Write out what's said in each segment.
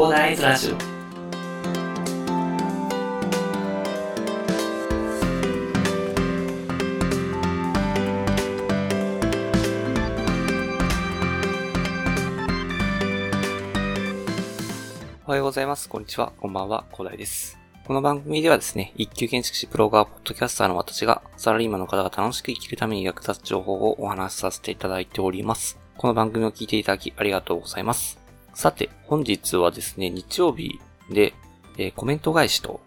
広大ズラジオおはようございます。こんにちは。こんばんは。広大です。この番組ではですね、一級建築士プロガーポッドキャスターの私が、サラリーマンの方が楽しく生きるために役立つ情報をお話しさせていただいております。この番組を聞いていただきありがとうございます。さて、本日はですね、日曜日で、えーコメント返しと、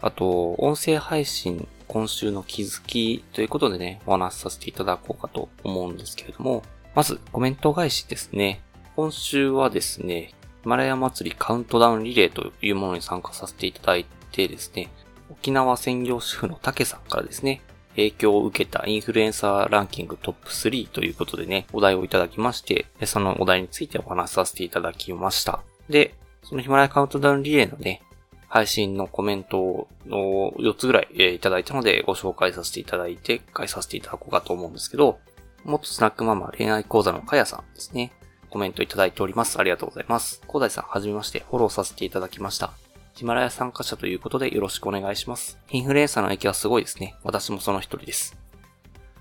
あと、音声配信今週の気づきということでね、お話しさせていただこうかと思うんですけれども、まず、コメント返しですね。今週はですね、ヒマラヤ祭りカウントダウンリレーというものに参加させていただいてですね、沖縄専業主婦の竹さんからですね、影響を受けたインフルエンサーランキングトップ3ということでね、お題をいただきまして、そのお題についてお話しさせていただきました。で、そのヒマラヤカウントダウンリレーのね、配信のコメントを4つぐらい、えいただいたのでご紹介させていただいて、返させていただこうかと思うんですけど、元スナックママ恋愛講座のかやさんですね。コメントいただいております。ありがとうございます。広大さん、はじめまして、フォローさせていただきました。ヒマラヤ参加者ということでよろしくお願いします。インフルエンサーの影響はすごいですね。私もその一人です。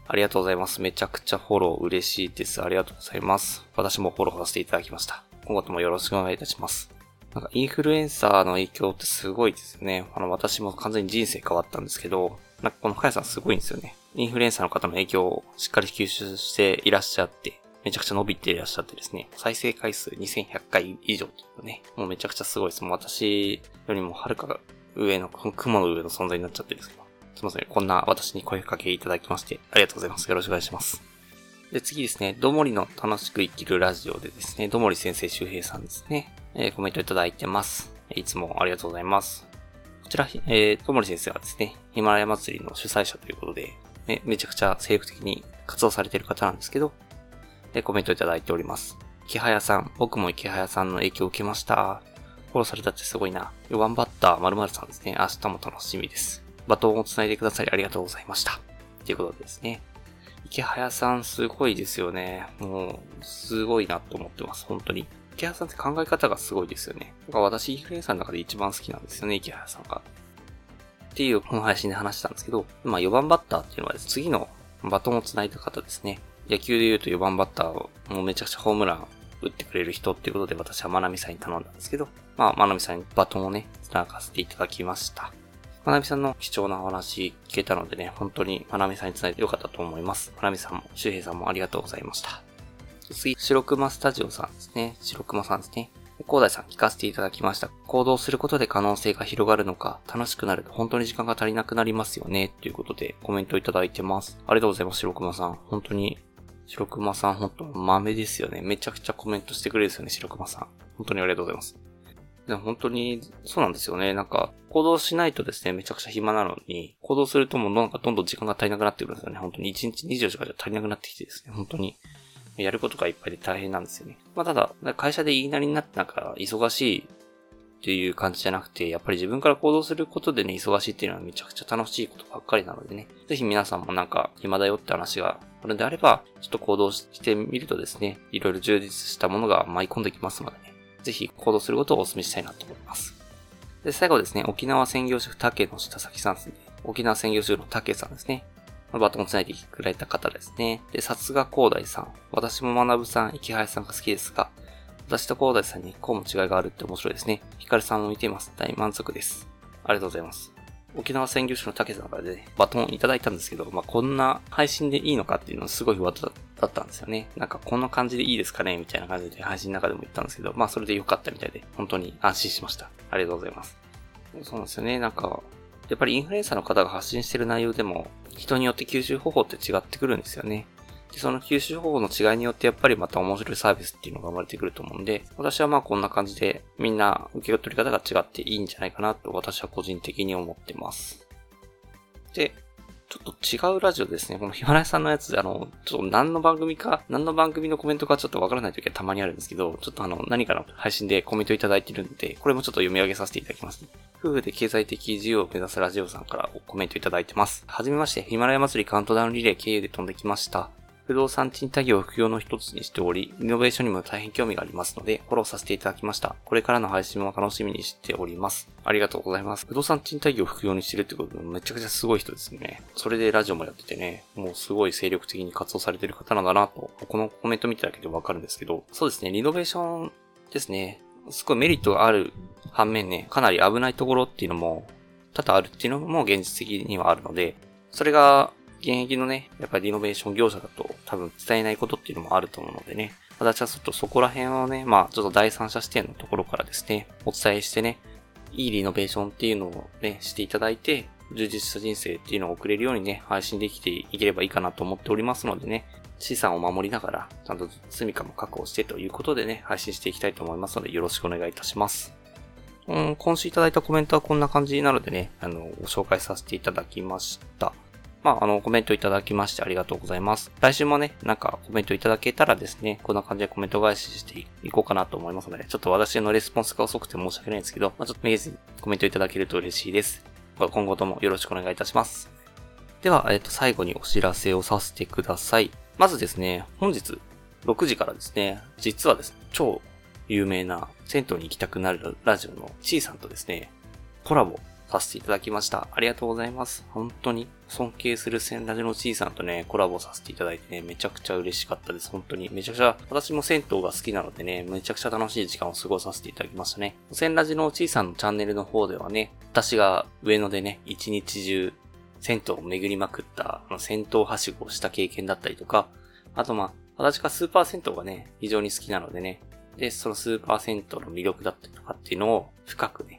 ありがとうございます。めちゃくちゃフォロー嬉しいです。ありがとうございます。私もフォローさせていただきました。今後ともよろしくお願いいたします。なんかインフルエンサーの影響ってすごいですよね。あの、私も完全に人生変わったんですけど、なんかこのカヤさんすごいんですよね。インフルエンサーの方の影響をしっかり吸収していらっしゃって、めちゃくちゃ伸びていらっしゃってですね、再生回数2100回以上というね、もうめちゃくちゃすごいです。もう私よりもはるか上の、雲の上の存在になっちゃってるんですけど、すいません。こんな私に声かけいただきまして、ありがとうございます。よろしくお願いします。で、次ですね、どもりの楽しく生きるラジオでですね、どもり先生周平さんですね、えーコメントいただいてます。いつもありがとうございます。こちら、えー、ともり先生はですね、ヒマラヤ祭りの主催者ということで、め、めちゃくちゃ精力的に活動されている方なんですけど、えーコメントいただいております。池早さん、僕も池早さんの影響を受けました。フォローされたってすごいな。4番バッター〇〇さんですね。明日も楽しみです。バトンを繋いでくださりありがとうございました。ということですね。池早さんすごいですよね。もう、すごいなと思ってます。本当に。池早さんって考え方がすごいですよね。なんか私、インフルエンサーの中で一番好きなんですよね、池早さんが。っていう、この配信で話したんですけど、まあ4番バッターっていうのはですね、次のバトンを繋いだ方ですね。野球で言うと4番バッターを、もうめちゃくちゃホームラン打ってくれる人っていうことで私はまなみさんに頼んだんですけど、まあ、まなみさんにバトンをね、繋がせていただきました。まなみさんの貴重なお話聞けたのでね、本当にまなみさんに繋いでよかったと思います。まなみさんも、周平さんもありがとうございました。次、白熊スタジオさんですね。白熊さんですね。広大さん聞かせていただきました。行動することで可能性が広がるのか、楽しくなると本当に時間が足りなくなりますよね。ということでコメントいただいてます。ありがとうございます、白熊さん。本当に、白熊さん本当豆ですよね。めちゃくちゃコメントしてくれるですよね、白熊さん。本当にありがとうございます。でも本当に、そうなんですよね。なんか、行動しないとですね、めちゃくちゃ暇なのに、行動するともうなんかどんどん時間が足りなくなってくるんですよね。本当に1日24時間じゃ足りなくなってきてですね、本当に。やることがいっぱいで大変なんですよね。まあただ、会社で言いなりになってなんか忙しいっていう感じじゃなくて、やっぱり自分から行動することでね、忙しいっていうのはめちゃくちゃ楽しいことばっかりなのでね。ぜひ皆さんもなんか暇だよって話があるんであれば、ちょっと行動してみるとですね、いろいろ充実したものが舞い込んできますのでね。ぜひ行動することをお勧めしたいなと思います。で、最後ですね、沖縄専業主婦竹の下崎さんですね。沖縄専業主婦の竹さんですね。バトンを繋いでくれた方ですね。で、さすが広大さん。私も学さん、池原さんが好きですが、私と広大さんにこうも違いがあるって面白いですね。ヒカルさんも見ています。大満足です。ありがとうございます。沖縄専業主の竹さんからで、ね、バトンいただいたんですけど、まあ、こんな配信でいいのかっていうのはすごい不安だったんですよね。なんかこんな感じでいいですかねみたいな感じで配信の中でも言ったんですけど、まあそれで良かったみたいで、本当に安心しました。ありがとうございます。そうなんですよね。なんか、やっぱりインフルエンサーの方が発信してる内容でも、人によって吸収方法って違ってくるんですよね。で、その吸収方法の違いによってやっぱりまた面白いサービスっていうのが生まれてくると思うんで、私はまあこんな感じでみんな受け取り方が違っていいんじゃないかなと私は個人的に思ってます。で、ちょっと違うラジオですね。このヒマラヤさんのやつで、あの、ちょっと何の番組か、何の番組のコメントかちょっとわからない時はたまにあるんですけど、ちょっとあの、何かの配信でコメントいただいてるんで、これもちょっと読み上げさせていただきます、ね。夫婦で経済的自由を目指すラジオさんからコメントいただいてます。はじめまして、ヒマラヤ祭りカウントダウンリレー経由で飛んできました。不動産賃貸業を副業の一つにしており、イノベーションにも大変興味がありますので、フォローさせていただきました。これからの配信も楽しみにしております。ありがとうございます。不動産賃貸業を副業にしてるってことでめちゃくちゃすごい人ですね。それでラジオもやっててね、もうすごい精力的に活動されてる方なんだなと、このコメント見ただけでわかるんですけど、そうですね、リノベーションですね。すごいメリットがある反面ね、かなり危ないところっていうのも多々あるっていうのも現実的にはあるので、それが現役のね、やっぱりリノベーション業者だと多分伝えないことっていうのもあると思うのでね、私はちょっとそこら辺をね、まあちょっと第三者視点のところからですね、お伝えしてね、いいリノベーションっていうのをね、していただいて、充実した人生っていうのを送れるようにね、配信できていければいいかなと思っておりますのでね、資産を守りながら、ちゃんと住みかも確保してということでね、配信していきたいと思いますので、よろしくお願いいたします。うん、今週いただいたコメントはこんな感じなのでね、あの、ご紹介させていただきました。まあ、あの、コメントいただきましてありがとうございます。来週もね、なんかコメントいただけたらですね、こんな感じでコメント返ししていこうかなと思いますので、ちょっと私のレスポンスが遅くて申し訳ないんですけど、まあ、ちょっとめげずにコメントいただけると嬉しいです。今後ともよろしくお願いいたします。では、えっと、最後にお知らせをさせてください。まずですね、本日6時からですね、実はですね、超有名な銭湯に行きたくなるラジオのちーさんとですね、コラボさせていただきました。ありがとうございます。本当に尊敬するセンラジのちーさんとね、コラボさせていただいてね、めちゃくちゃ嬉しかったです。本当に。めちゃくちゃ、私も銭湯が好きなのでね、めちゃくちゃ楽しい時間を過ごさせていただきましたね。センラジのちーさんのチャンネルの方ではね、私が上野でね、一日中、銭湯を巡りまくった、あの、銭湯はしごをした経験だったりとか、あとまあ、私がスーパー銭湯がね、非常に好きなのでね、で、そのスーパー銭湯の魅力だったりとかっていうのを深くね、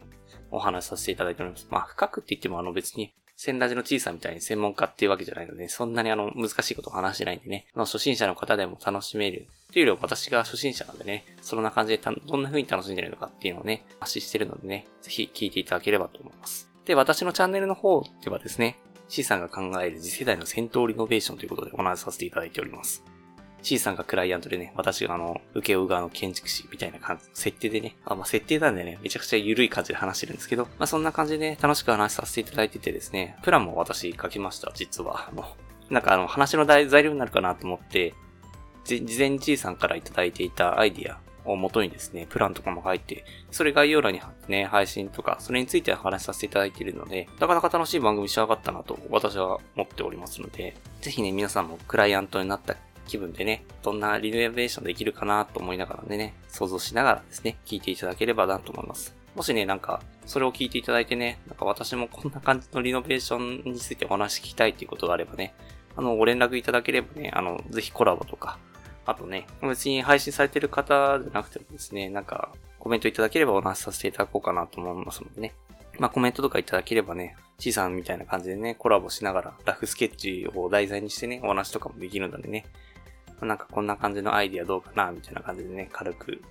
お話しさせていただいております。まあ、深くって言ってもあの別に、千ラジの小さみたいに専門家っていうわけじゃないので、そんなにあの難しいことを話してないんでね、まあ、初心者の方でも楽しめる。っていうよりは私が初心者なんでね、そんな感じでどんな風に楽しんでるのかっていうのをね、発信してるのでね、ぜひ聞いていただければと思います。で、私のチャンネルの方ではですね、C さんが考える次世代の戦闘リノベーションということでお話しさせていただいております。C さんがクライアントでね、私があの、受け負う側の建築士みたいな感じ、設定でね、あ、まあ、設定なんでね、めちゃくちゃ緩い感じで話してるんですけど、まあ、そんな感じでね、楽しく話させていただいててですね、プランも私書きました、実は。あの、なんかあの、話の材料になるかなと思って、事前に G さんからいただいていたアイディアを元にですね、プランとかも書いて、それ概要欄に貼ってね、配信とか、それについてお話しさせていただいているので、なかなか楽しい番組仕上がったなと私は思っておりますので、ぜひね、皆さんもクライアントになった気分でね、どんなリノベーションできるかなと思いながらね、想像しながらですね、聞いていただければなと思います。もしね、なんか、それを聞いていただいてね、なんか私もこんな感じのリノベーションについてお話聞きたいっていうことがあればね、あの、ご連絡いただければね、あの、ぜひコラボとか、あとね、別に配信されてる方じゃなくてもですね、なんか、コメントいただければお話しさせていただこうかなと思いますのでね。まあコメントとかいただければね、C さんみたいな感じでね、コラボしながら、ラフスケッチを題材にしてね、お話とかもできるのでね、なんかこんな感じのアイディアどうかな、みたいな感じでね、軽く。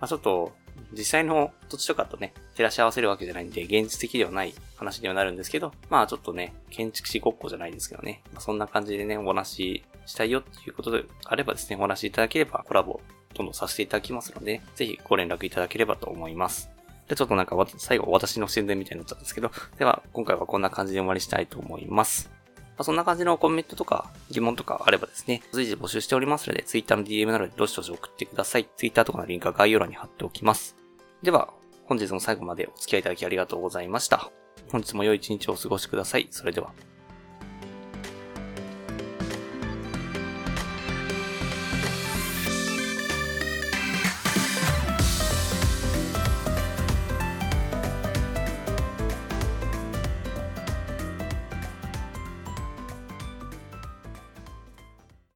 まあちょっと、実際の土地とかとね、照らし合わせるわけじゃないんで、現実的ではない話にはなるんですけど、まあちょっとね、建築士ごっこじゃないですけどね、まあ、そんな感じでね、お話したいよっていうことであればですね、お話いただければコラボどんどんさせていただきますので、ぜひご連絡いただければと思います。で、ちょっとなんか最後私の宣伝みたいになっちゃったんですけど、では今回はこんな感じで終わりしたいと思います。まあ、そんな感じのコメントとか疑問とかあればですね、随時募集しておりますので、Twitter の DM などでどしどし送ってください。Twitter とかのリンクは概要欄に貼っておきます。では、本日も最後までお付き合いいただきありがとうございました。本日も良い一日をお過ごしください。それでは。